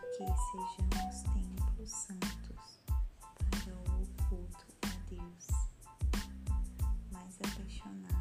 sejamos templos santos para o culto a Deus, mais apaixonados,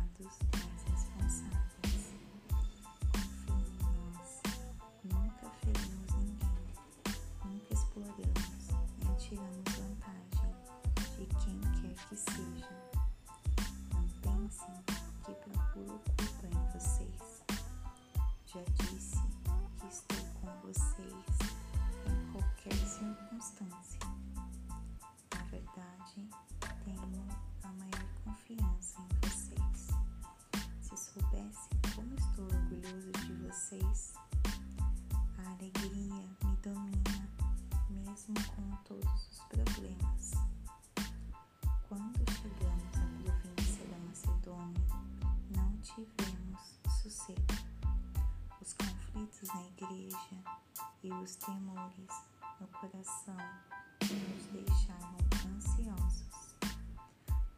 os temores no coração nos deixaram ansiosos.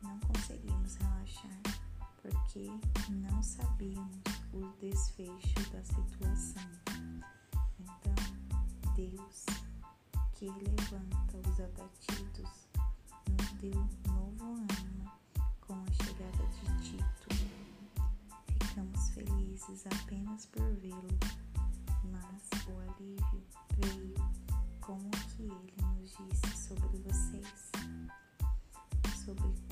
Não conseguimos relaxar porque não sabíamos o desfecho da situação. Então, Deus, que levanta os abatidos, nos deu novo ânimo com a chegada de Tito. Ficamos felizes apenas por vê-lo, mas o alívio sobre quanto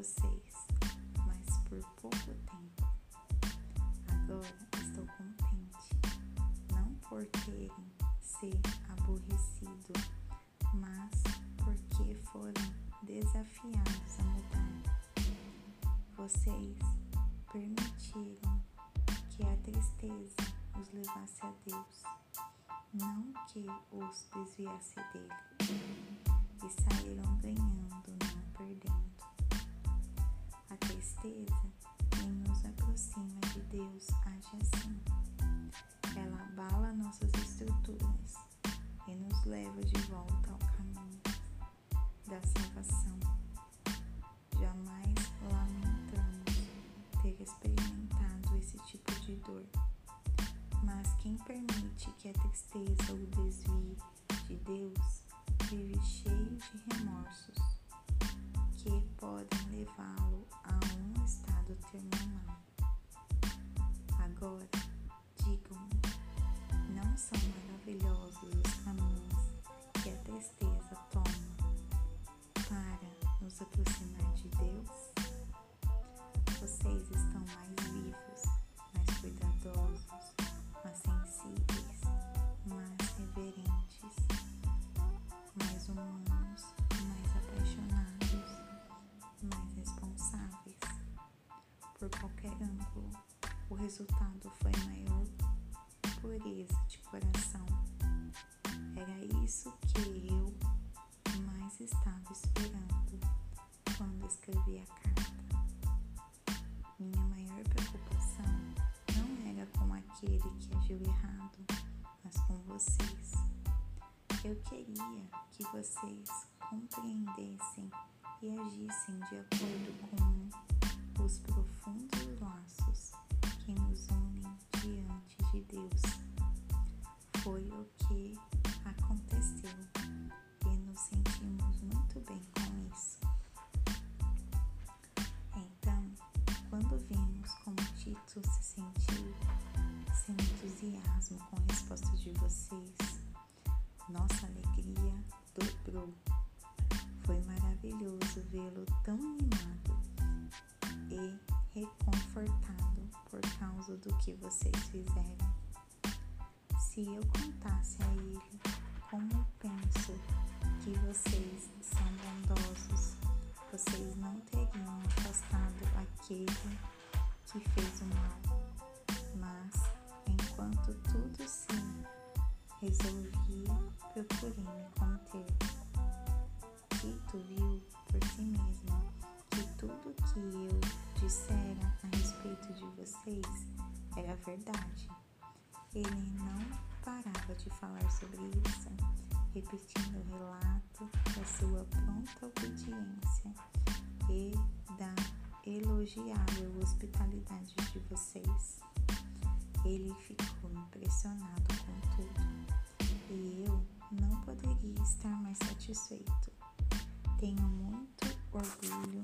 vocês, mas por pouco tempo. Agora estou contente, não por terem se aborrecido, mas porque foram desafiados a mudar. Vocês permitiram que a tristeza os levasse a Deus, não que os desviasse dele, e saíram ganhando, não perdendo. Tristeza que nos aproxima de Deus age assim. Ela abala nossas estruturas e nos leva de volta ao caminho da salvação. Jamais lamentamos ter experimentado esse tipo de dor, mas quem permite que a tristeza o desvie de Deus vive cheio de remorsos nos aproximar de Deus? Vocês estão mais vivos, mais cuidadosos, mais sensíveis, mais reverentes, mais humanos, mais apaixonados, mais responsáveis. Por qualquer ângulo, o resultado foi maior pureza de coração. Era isso que eu mais estava esperando quando escrevi a carta. Minha maior preocupação não era com aquele que agiu errado, mas com vocês. Eu queria que vocês compreendessem e agissem de acordo com entusiasmo com a resposta de vocês, nossa alegria dobrou. Foi maravilhoso vê-lo tão animado e reconfortado por causa do que vocês fizeram. Se eu contasse a ele como penso que vocês são bondosos, vocês não teriam afastado aquele que fez o mal, tudo sim, resolvi, procurei me conter. Tito viu por si mesmo que tudo que eu dissera a respeito de vocês era verdade. Ele não parava de falar sobre isso, repetindo o relato da sua pronta obediência e da elogiável hospitalidade de vocês. Ele ficou impressionado com tudo e eu não poderia estar mais satisfeito. Tenho muito orgulho